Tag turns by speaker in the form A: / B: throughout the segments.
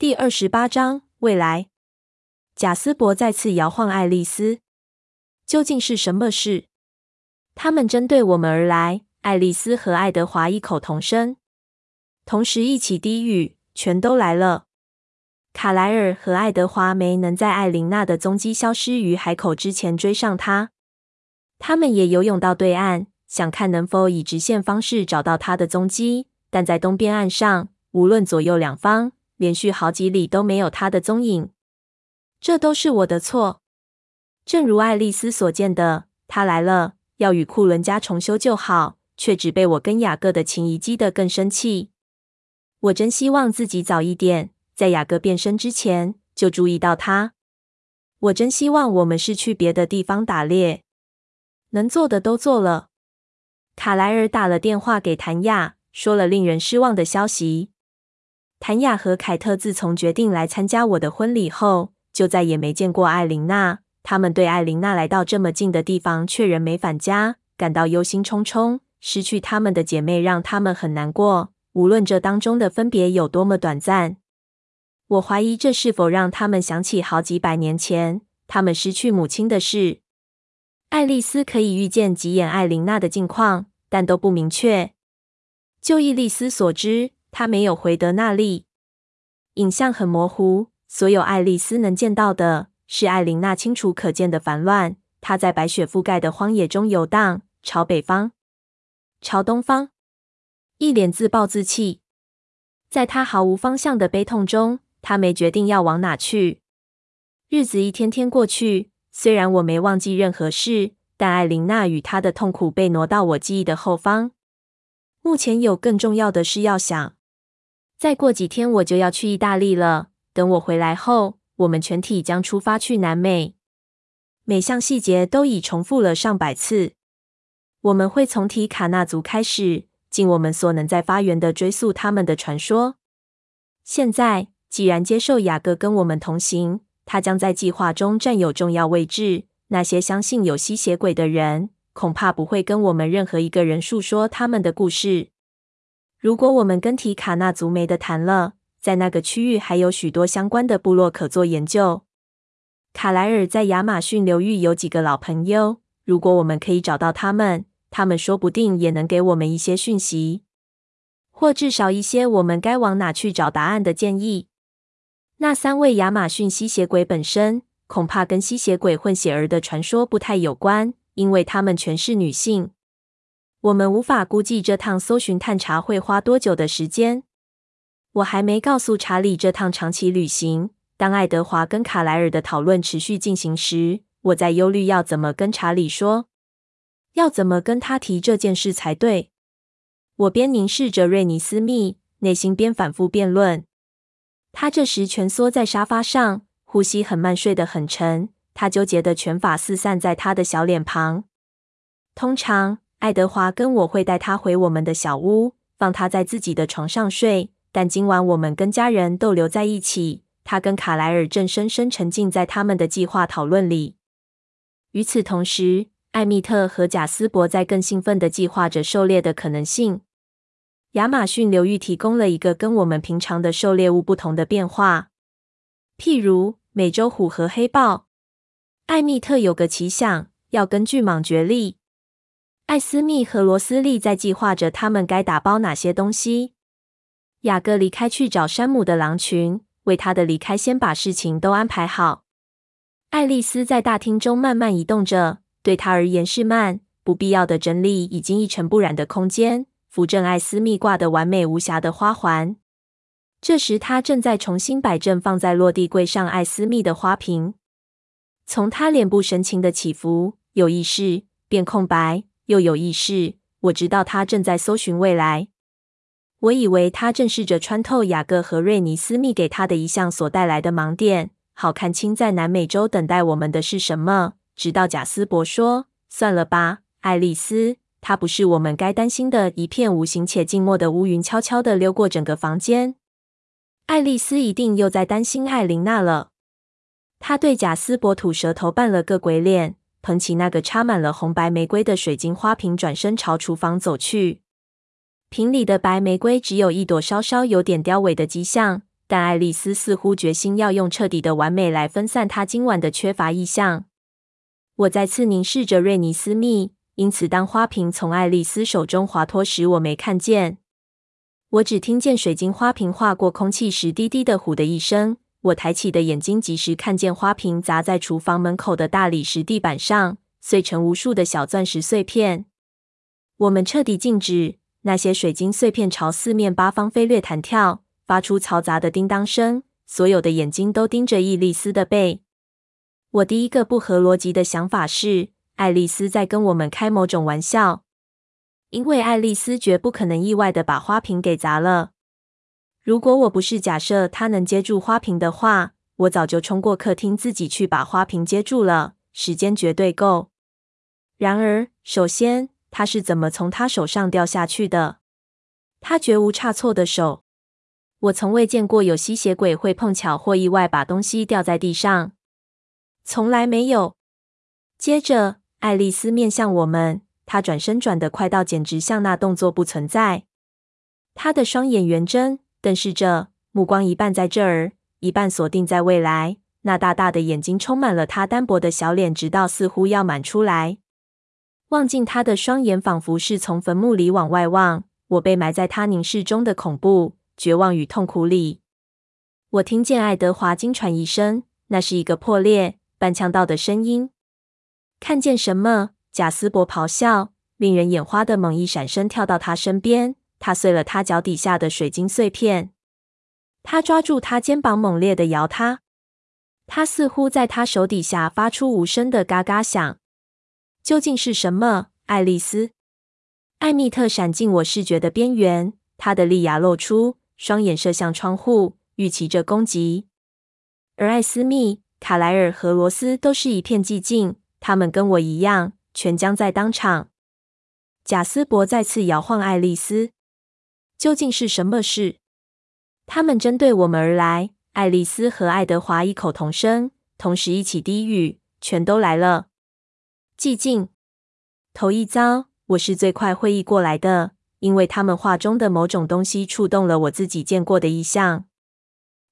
A: 第二十八章未来。贾斯伯再次摇晃爱丽丝。究竟是什么事？他们针对我们而来。爱丽丝和爱德华异口同声，同时一起低语：“全都来了。”卡莱尔和爱德华没能在艾琳娜的踪迹消失于海口之前追上她。他们也游泳到对岸，想看能否以直线方式找到她的踪迹。但在东边岸上，无论左右两方，连续好几里都没有他的踪影。这都是我的错。正如爱丽丝所见的，他来了，要与库伦家重修旧好。却只被我跟雅各的情谊激得更生气。我真希望自己早一点在雅各变身之前就注意到他。我真希望我们是去别的地方打猎，能做的都做了。卡莱尔打了电话给谭雅，说了令人失望的消息。谭雅和凯特自从决定来参加我的婚礼后，就再也没见过艾琳娜。他们对艾琳娜来到这么近的地方却仍没返家，感到忧心忡忡。失去他们的姐妹让他们很难过，无论这当中的分别有多么短暂。我怀疑这是否让他们想起好几百年前他们失去母亲的事。爱丽丝可以预见吉眼艾琳娜的近况，但都不明确。就伊丽丝所知，他没有回得那里。影像很模糊，所有爱丽丝能见到的是艾琳娜清楚可见的烦乱。她在白雪覆盖的荒野中游荡，朝北方。朝东方，一脸自暴自弃。在他毫无方向的悲痛中，他没决定要往哪去。日子一天天过去，虽然我没忘记任何事，但艾琳娜与她的痛苦被挪到我记忆的后方。目前有更重要的事要想。再过几天我就要去意大利了。等我回来后，我们全体将出发去南美。每项细节都已重复了上百次。我们会从提卡纳族开始，尽我们所能在发源地追溯他们的传说。现在，既然接受雅各跟我们同行，他将在计划中占有重要位置。那些相信有吸血鬼的人，恐怕不会跟我们任何一个人述说他们的故事。如果我们跟提卡纳族没得谈了，在那个区域还有许多相关的部落可做研究。卡莱尔在亚马逊流域有几个老朋友，如果我们可以找到他们。他们说不定也能给我们一些讯息，或至少一些我们该往哪去找答案的建议。那三位亚马逊吸血鬼本身恐怕跟吸血鬼混血儿的传说不太有关，因为他们全是女性。我们无法估计这趟搜寻探查会花多久的时间。我还没告诉查理这趟长期旅行。当爱德华跟卡莱尔的讨论持续进行时，我在忧虑要怎么跟查理说。要怎么跟他提这件事才对？我边凝视着瑞尼斯密，内心边反复辩论。他这时蜷缩在沙发上，呼吸很慢，睡得很沉。他纠结的拳法四散在他的小脸庞。通常，爱德华跟我会带他回我们的小屋，放他在自己的床上睡。但今晚我们跟家人逗留在一起。他跟卡莱尔正深深沉浸在他们的计划讨论里。与此同时，艾米特和贾斯伯在更兴奋地计划着狩猎的可能性。亚马逊流域提供了一个跟我们平常的狩猎物不同的变化，譬如美洲虎和黑豹。艾米特有个奇想，要跟巨蟒决力。艾斯密和罗斯利在计划着他们该打包哪些东西。雅各离开去找山姆的狼群，为他的离开先把事情都安排好。爱丽丝在大厅中慢慢移动着。对他而言是慢，不必要的整理已经一尘不染的空间，扶正艾斯密挂的完美无瑕的花环。这时，他正在重新摆正放在落地柜上艾斯密的花瓶。从他脸部神情的起伏，有意识变空白，又有意识。我知道他正在搜寻未来。我以为他正试着穿透雅各和瑞尼斯密给他的遗像所带来的盲点，好看清在南美洲等待我们的是什么。直到贾斯伯说：“算了吧，爱丽丝，它不是我们该担心的。”一片无形且静默的乌云悄悄地溜过整个房间。爱丽丝一定又在担心艾琳娜了。她对贾斯伯吐舌头，扮了个鬼脸，捧起那个插满了红白玫瑰的水晶花瓶，转身朝厨房走去。瓶里的白玫瑰只有一朵稍稍有点凋萎的迹象，但爱丽丝似乎决心要用彻底的完美来分散她今晚的缺乏意象。我再次凝视着瑞尼斯密，因此当花瓶从爱丽丝手中滑脱时，我没看见。我只听见水晶花瓶划过空气时滴滴的“呼”的一声。我抬起的眼睛及时看见花瓶砸在厨房门口的大理石地板上，碎成无数的小钻石碎片。我们彻底静止，那些水晶碎片朝四面八方飞掠弹跳。发出嘈杂的叮当声，所有的眼睛都盯着伊丽丝的背。我第一个不合逻辑的想法是，爱丽丝在跟我们开某种玩笑，因为爱丽丝绝不可能意外的把花瓶给砸了。如果我不是假设他能接住花瓶的话，我早就冲过客厅自己去把花瓶接住了，时间绝对够。然而，首先，他是怎么从他手上掉下去的？他绝无差错的手。我从未见过有吸血鬼会碰巧或意外把东西掉在地上，从来没有。接着，爱丽丝面向我们，她转身转得快到简直像那动作不存在。她的双眼圆睁，瞪视着，目光一半在这儿，一半锁定在未来。那大大的眼睛充满了他单薄的小脸，直到似乎要满出来。望进他的双眼，仿佛是从坟墓里往外望。我被埋在他凝视中的恐怖。绝望与痛苦里，我听见爱德华惊喘一声，那是一个破裂、半呛到的声音。看见什么？贾斯伯咆哮，令人眼花的猛一闪身跳到他身边，踏碎了他脚底下的水晶碎片。他抓住他肩膀，猛烈的摇他。他似乎在他手底下发出无声的嘎嘎响。究竟是什么？爱丽丝？艾蜜特闪进我视觉的边缘，他的利牙露出。双眼射向窗户，预期着攻击。而艾斯密、卡莱尔和罗斯都是一片寂静，他们跟我一样，全僵在当场。贾斯伯再次摇晃爱丽丝。究竟是什么事？他们针对我们而来。爱丽丝和爱德华异口同声，同时一起低语：“全都来了。”寂静。头一遭，我是最快会意过来的。因为他们话中的某种东西触动了我自己见过的意象，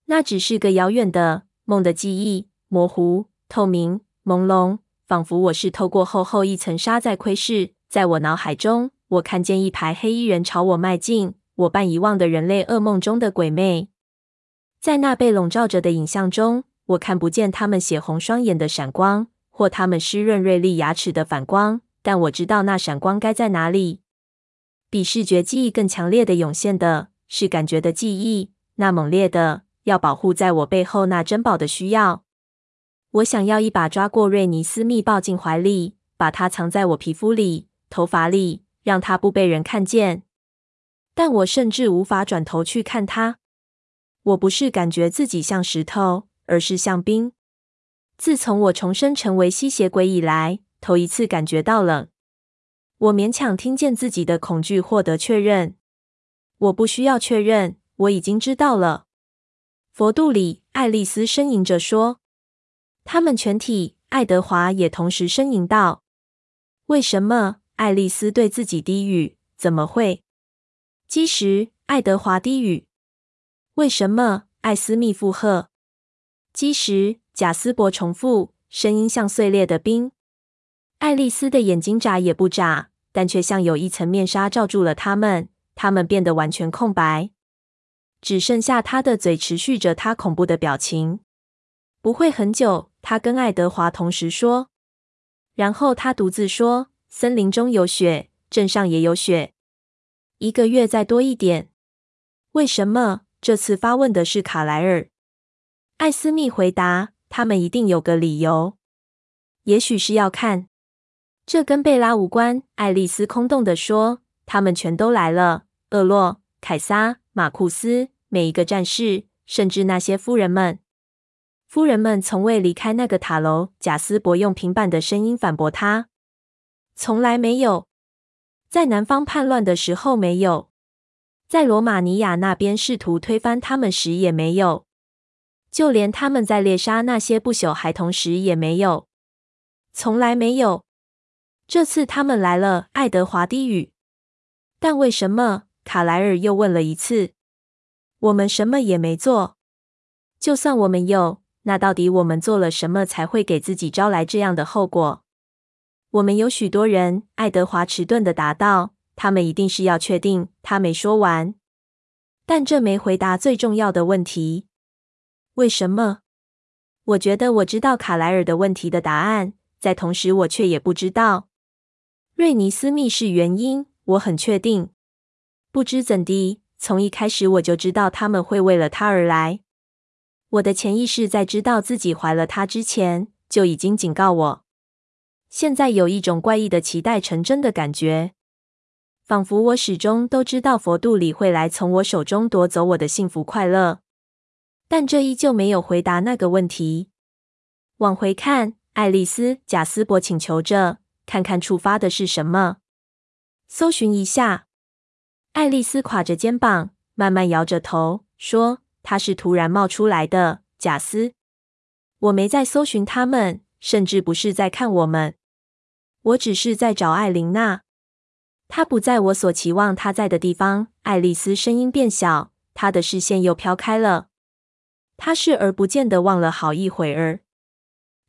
A: 那只是个遥远的梦的记忆，模糊、透明、朦胧，仿佛我是透过厚厚一层纱在窥视。在我脑海中，我看见一排黑衣人朝我迈进，我半遗忘的人类噩梦中的鬼魅。在那被笼罩着的影像中，我看不见他们血红双眼的闪光，或他们湿润锐利牙齿的反光，但我知道那闪光该在哪里。比视觉记忆更强烈的涌现的是感觉的记忆，那猛烈的要保护在我背后那珍宝的需要。我想要一把抓过瑞尼斯密，抱进怀里，把它藏在我皮肤里、头发里，让它不被人看见。但我甚至无法转头去看他。我不是感觉自己像石头，而是像冰。自从我重生成为吸血鬼以来，头一次感觉到冷。我勉强听见自己的恐惧获得确认。我不需要确认，我已经知道了。佛度里，爱丽丝呻吟着说：“他们全体。”爱德华也同时呻吟道：“为什么？”爱丽丝对自己低语：“怎么会？”基石，爱德华低语：“为什么？”艾斯密附和：“基石。”贾斯伯重复，声音像碎裂的冰。爱丽丝的眼睛眨也不眨，但却像有一层面纱罩住了它们。它们变得完全空白，只剩下她的嘴持续着她恐怖的表情。不会很久，她跟爱德华同时说。然后她独自说：“森林中有雪，镇上也有雪。一个月再多一点。”为什么？这次发问的是卡莱尔。艾斯密回答：“他们一定有个理由，也许是要看。”这跟贝拉无关，爱丽丝空洞地说：“他们全都来了，厄洛、凯撒、马库斯，每一个战士，甚至那些夫人们。夫人们从未离开那个塔楼。”贾斯伯用平板的声音反驳他：“从来没有，在南方叛乱的时候没有，在罗马尼亚那边试图推翻他们时也没有，就连他们在猎杀那些不朽孩童时也没有，从来没有。”这次他们来了，爱德华低语。但为什么？卡莱尔又问了一次。我们什么也没做。就算我们有，那到底我们做了什么才会给自己招来这样的后果？我们有许多人，爱德华迟钝的答道。他们一定是要确定。他没说完，但这没回答最重要的问题：为什么？我觉得我知道卡莱尔的问题的答案，在同时我却也不知道瑞尼斯密是原因。我很确定，不知怎的，从一开始我就知道他们会为了他而来。我的潜意识在知道自己怀了他之前，就已经警告我。现在有一种怪异的期待成真的感觉，仿佛我始终都知道佛度里会来从我手中夺走我的幸福快乐。但这依旧没有回答那个问题。往回看，爱丽丝，贾斯伯请求着，看看触发的是什么。搜寻一下。爱丽丝垮着肩膀，慢慢摇着头说：“她是突然冒出来的，贾斯。我没在搜寻他们，甚至不是在看我们。我只是在找艾琳娜。她不在我所期望她在的地方。”爱丽丝声音变小，她的视线又飘开了。她视而不见地望了好一会儿，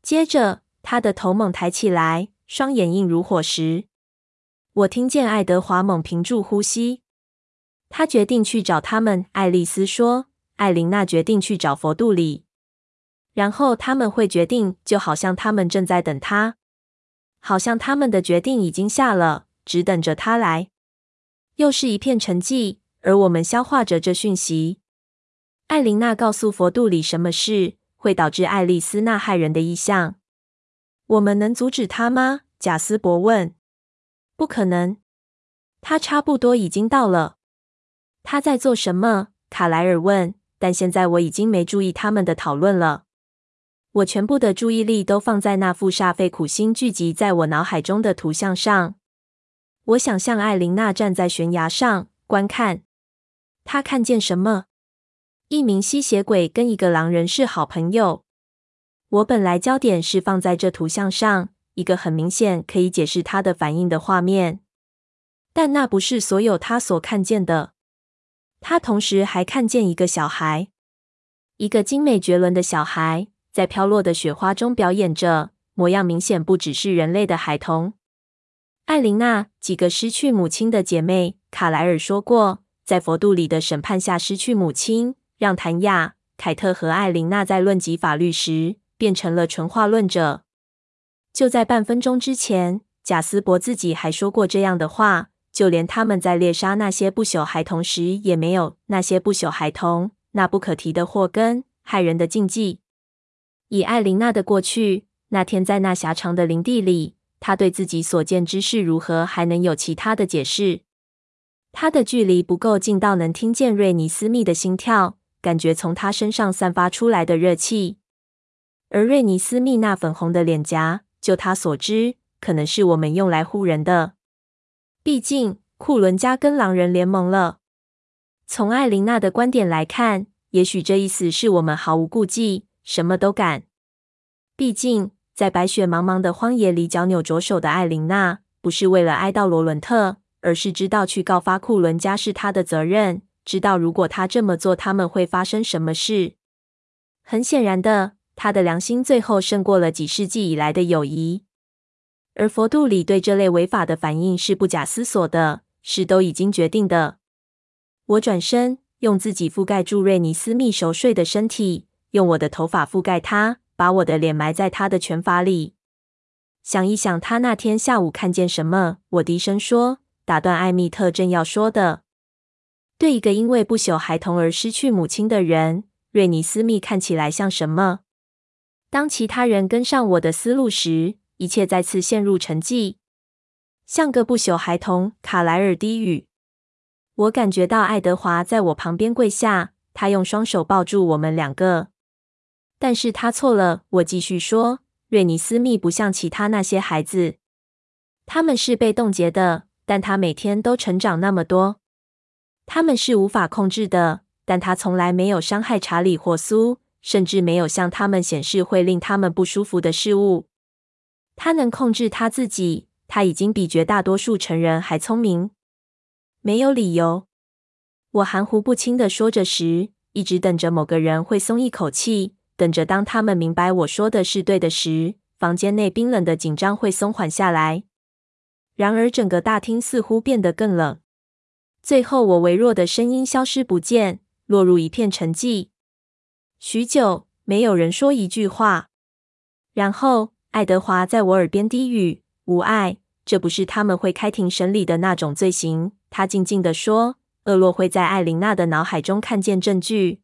A: 接着她的头猛抬起来，双眼映如火石。我听见爱德华猛屏住呼吸。他决定去找他们，爱丽丝说。艾琳娜决定去找佛度里，然后他们会决定，就好像他们正在等他，好像他们的决定已经下了，只等着他来。又是一片沉寂，而我们消化着这讯息。艾琳娜告诉佛度里什么事会导致爱丽丝那害人的意象。我们能阻止他吗？贾斯伯问。不可能，他差不多已经到了。他在做什么？卡莱尔问。但现在我已经没注意他们的讨论了。我全部的注意力都放在那幅煞费苦心聚集在我脑海中的图像上。我想象艾琳娜站在悬崖上观看。她看见什么？一名吸血鬼跟一个狼人是好朋友。我本来焦点是放在这图像上。一个很明显可以解释他的反应的画面，但那不是所有他所看见的。他同时还看见一个小孩，一个精美绝伦的小孩，在飘落的雪花中表演着，模样明显不只是人类的孩童。艾琳娜，几个失去母亲的姐妹，卡莱尔说过，在佛度里的审判下失去母亲，让谭雅、凯特和艾琳娜在论及法律时变成了纯化论者。就在半分钟之前，贾斯伯自己还说过这样的话。就连他们在猎杀那些不朽孩童时，也没有那些不朽孩童那不可提的祸根、害人的禁忌。以艾琳娜的过去，那天在那狭长的林地里，她对自己所见之事如何还能有其他的解释？她的距离不够近到能听见瑞尼斯密的心跳，感觉从她身上散发出来的热气，而瑞尼斯密那粉红的脸颊。就他所知，可能是我们用来唬人的。毕竟库伦家跟狼人联盟了。从艾琳娜的观点来看，也许这意思是我们毫无顾忌，什么都敢。毕竟在白雪茫茫的荒野里脚扭着手的艾琳娜，不是为了哀悼罗伦特，而是知道去告发库伦家是他的责任，知道如果他这么做，他们会发生什么事。很显然的。他的良心最后胜过了几世纪以来的友谊，而佛度里对这类违法的反应是不假思索的，是都已经决定的。我转身，用自己覆盖住瑞尼斯密熟睡的身体，用我的头发覆盖他，把我的脸埋在他的拳法里。想一想，他那天下午看见什么？我低声说，打断艾米特正要说的。对一个因为不朽孩童而失去母亲的人，瑞尼斯密看起来像什么？当其他人跟上我的思路时，一切再次陷入沉寂，像个不朽孩童。卡莱尔低语。我感觉到爱德华在我旁边跪下，他用双手抱住我们两个。但是他错了，我继续说。瑞尼斯密不像其他那些孩子，他们是被冻结的，但他每天都成长那么多。他们是无法控制的，但他从来没有伤害查理或苏。甚至没有向他们显示会令他们不舒服的事物。他能控制他自己，他已经比绝大多数成人还聪明。没有理由。我含糊不清的说着时，一直等着某个人会松一口气，等着当他们明白我说的是对的时，房间内冰冷的紧张会松缓下来。然而，整个大厅似乎变得更冷。最后，我微弱的声音消失不见，落入一片沉寂。许久，没有人说一句话。然后，爱德华在我耳边低语：“无碍，这不是他们会开庭审理的那种罪行。”他静静地说：“厄洛会在艾琳娜的脑海中看见证据。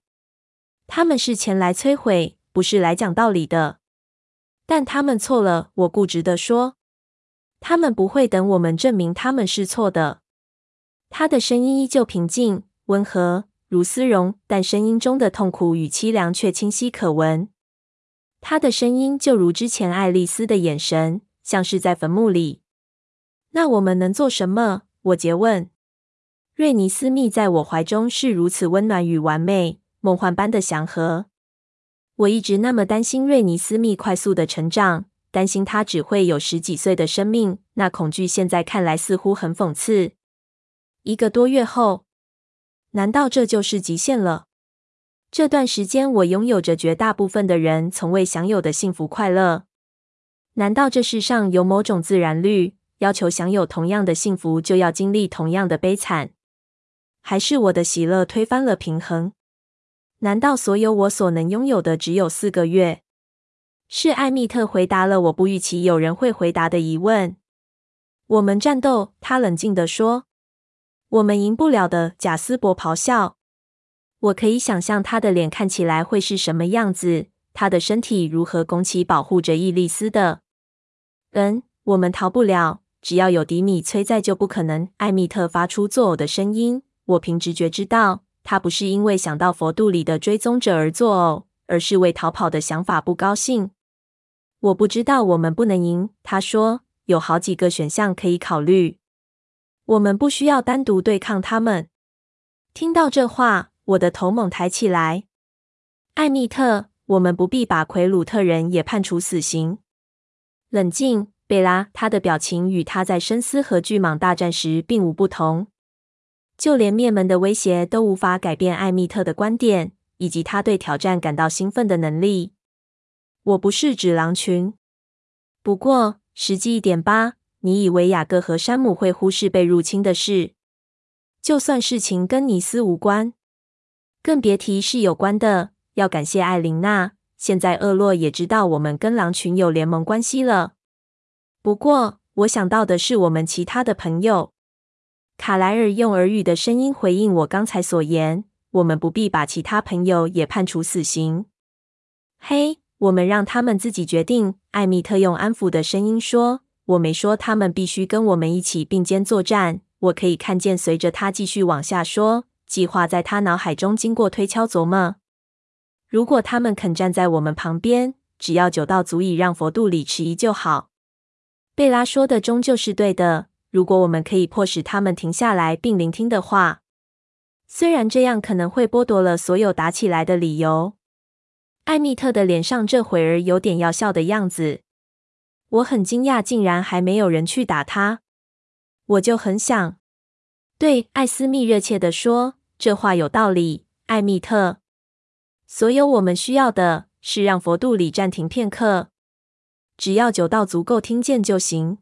A: 他们是前来摧毁，不是来讲道理的。但他们错了。”我固执地说。他们不会等我们证明他们是错的。他的声音依旧平静、温和，如丝绒，但声音中的痛苦与凄凉却清晰可闻。他的声音就如之前爱丽丝的眼神，像是在坟墓里。那我们能做什么？我诘问。瑞尼斯密在我怀中是如此温暖与完美，梦幻般的祥和。我一直那么担心瑞尼斯密快速的成长。担心他只会有十几岁的生命，那恐惧现在看来似乎很讽刺。一个多月后，难道这就是极限了？这段时间，我拥有着绝大部分的人从未享有的幸福快乐。难道这世上有某种自然律，要求享有同样的幸福就要经历同样的悲惨？还是我的喜乐推翻了平衡？难道所有我所能拥有的只有四个月？是艾米特回答了我不预期有人会回答的疑问。我们战斗，他冷静地说。我们赢不了的，贾斯伯咆哮。我可以想象他的脸看起来会是什么样子，他的身体如何拱起保护着伊丽丝的。嗯，我们逃不了，只要有迪米崔在就不可能。艾米特发出作呕的声音。我凭直觉知道，他不是因为想到佛度里的追踪者而作呕，而是为逃跑的想法不高兴。我不知道我们不能赢，他说，有好几个选项可以考虑。我们不需要单独对抗他们。听到这话，我的头猛抬起来。艾米特，我们不必把奎鲁特人也判处死刑。冷静，贝拉。他的表情与他在深思和巨蟒大战时并无不同。就连灭门的威胁都无法改变艾蜜特的观点，以及他对挑战感到兴奋的能力。我不是指狼群，不过实际一点吧。你以为雅各和山姆会忽视被入侵的事？就算事情跟尼斯无关，更别提是有关的。要感谢艾琳娜，现在厄洛也知道我们跟狼群有联盟关系了。不过，我想到的是我们其他的朋友。卡莱尔用耳语的声音回应我刚才所言：我们不必把其他朋友也判处死刑。嘿。我们让他们自己决定。艾米特用安抚的声音说：“我没说他们必须跟我们一起并肩作战。”我可以看见，随着他继续往下说，计划在他脑海中经过推敲琢磨。如果他们肯站在我们旁边，只要久到足以让佛度里迟疑就好。贝拉说的终究是对的。如果我们可以迫使他们停下来并聆听的话，虽然这样可能会剥夺了所有打起来的理由。艾蜜特的脸上这会儿有点要笑的样子，我很惊讶，竟然还没有人去打他。我就很想，对，艾斯密热切地说，这话有道理，艾蜜特。所有我们需要的是让佛度里暂停片刻，只要久到足够听见就行。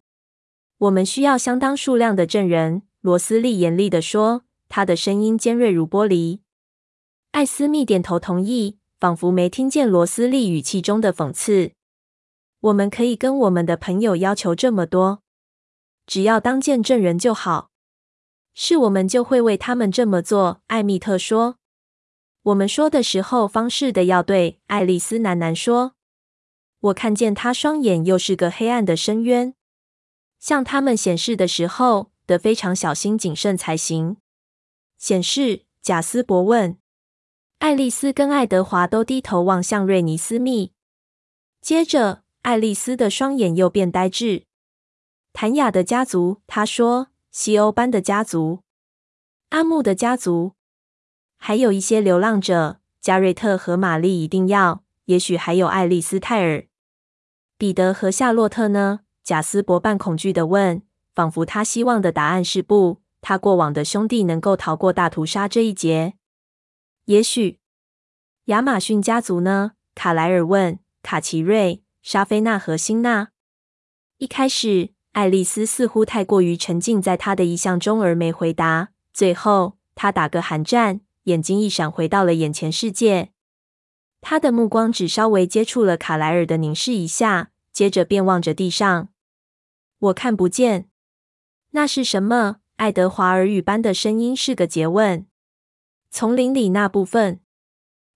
A: 我们需要相当数量的证人。罗斯利严厉地说，他的声音尖锐如玻璃。艾斯密点头同意。仿佛没听见罗斯利语气中的讽刺。我们可以跟我们的朋友要求这么多，只要当见证人就好。是我们就会为他们这么做。艾蜜特说。我们说的时候方式的要对。爱丽丝喃喃说。我看见他双眼又是个黑暗的深渊。向他们显示的时候得非常小心谨慎才行。显示？贾斯伯问。爱丽丝跟爱德华都低头望向瑞尼斯密，接着爱丽丝的双眼又变呆滞。谭雅的家族，他说，西欧班的家族，阿木的家族，还有一些流浪者，加瑞特和玛丽一定要，也许还有爱丽丝泰尔，彼得和夏洛特呢？贾斯伯半恐惧地问，仿佛他希望的答案是不，他过往的兄弟能够逃过大屠杀这一劫。也许亚马逊家族呢？卡莱尔问。卡奇瑞、莎菲娜和辛娜。一开始，爱丽丝似乎太过于沉浸在她的意象中而没回答。最后，她打个寒战，眼睛一闪，回到了眼前世界。她的目光只稍微接触了卡莱尔的，凝视一下，接着便望着地上。我看不见。那是什么？爱德华耳语般的声音是个诘问。丛林里那部分。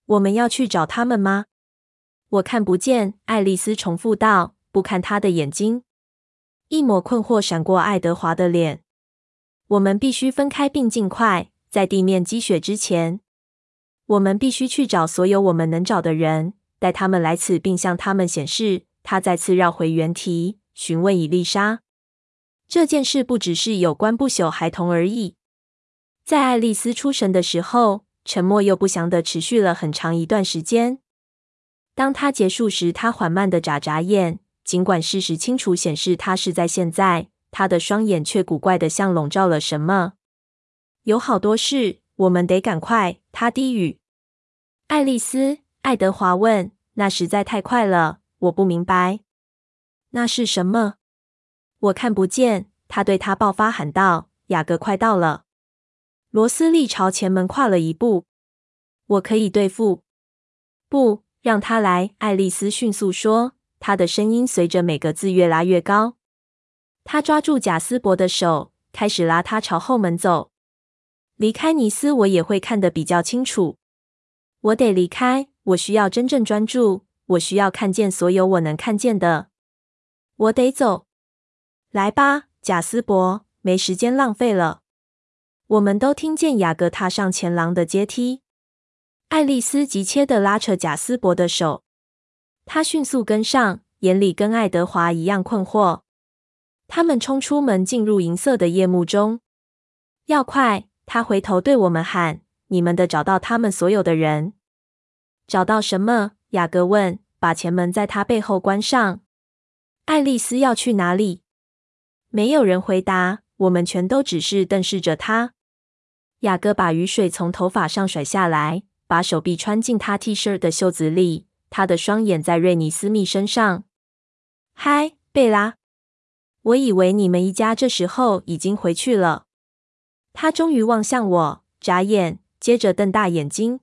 A: 我们要去找他们吗？我看不见。爱丽丝重复道，不看他的眼睛。一抹困惑闪过爱德华的脸。我们必须分开，并尽快，在地面积雪之前。我们必须去找所有我们能找的人，带他们来此，并向他们显示。他再次绕回原题，询问伊丽莎：“这件事不只是有关不朽孩童而已。”在爱丽丝出神的时候，沉默又不祥的持续了很长一段时间。当他结束时，他缓慢的眨眨眼，尽管事实清楚显示他是在现在，他的双眼却古怪的像笼罩了什么。有好多事，我们得赶快。他低语。爱丽丝，爱德华问：“那实在太快了，我不明白。那是什么？我看不见。”他对他爆发喊道：“雅各快到了。”罗斯利朝前门跨了一步。我可以对付。不。让他来，爱丽丝迅速说，她的声音随着每个字越拉越高。他抓住贾斯伯的手，开始拉他朝后门走。离开尼斯，我也会看得比较清楚。我得离开，我需要真正专注，我需要看见所有我能看见的。我得走。来吧，贾斯伯，没时间浪费了。我们都听见雅各踏上前廊的阶梯。爱丽丝急切地拉扯贾斯伯的手，他迅速跟上，眼里跟爱德华一样困惑。他们冲出门，进入银色的夜幕中。要快！他回头对我们喊：“你们得找到他们所有的人。”找到什么？雅各问。把前门在他背后关上。爱丽丝要去哪里？没有人回答。我们全都只是瞪视着他。雅各把雨水从头发上甩下来。把手臂穿进他 T 恤的袖子里，他的双眼在瑞尼斯密身上。嗨，贝拉！我以为你们一家这时候已经回去了。他终于望向我，眨眼，接着瞪大眼睛。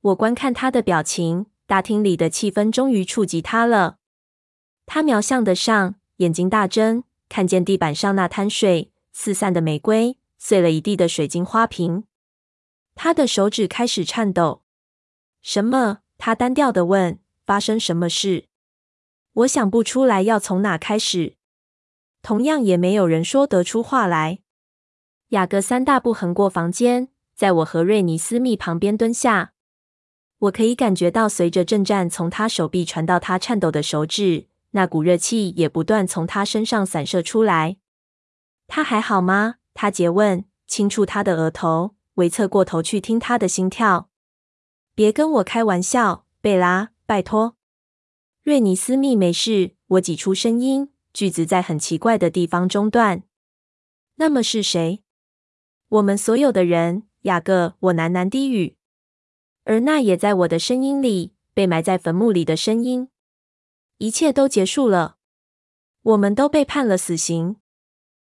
A: 我观看他的表情，大厅里的气氛终于触及他了。他瞄向的上，眼睛大睁，看见地板上那滩水、四散的玫瑰、碎了一地的水晶花瓶。他的手指开始颤抖。什么？他单调的问。发生什么事？我想不出来要从哪开始。同样也没有人说得出话来。雅各三大步横过房间，在我和瑞尼斯密旁边蹲下。我可以感觉到，随着震颤从他手臂传到他颤抖的手指，那股热气也不断从他身上散射出来。他还好吗？他诘问，轻触他的额头。微侧过头去听他的心跳。别跟我开玩笑，贝拉，拜托。瑞尼斯密没事。我挤出声音，句子在很奇怪的地方中断。那么是谁？我们所有的人，雅各。我喃喃低语。而那也在我的声音里，被埋在坟墓里的声音。一切都结束了。我们都被判了死刑。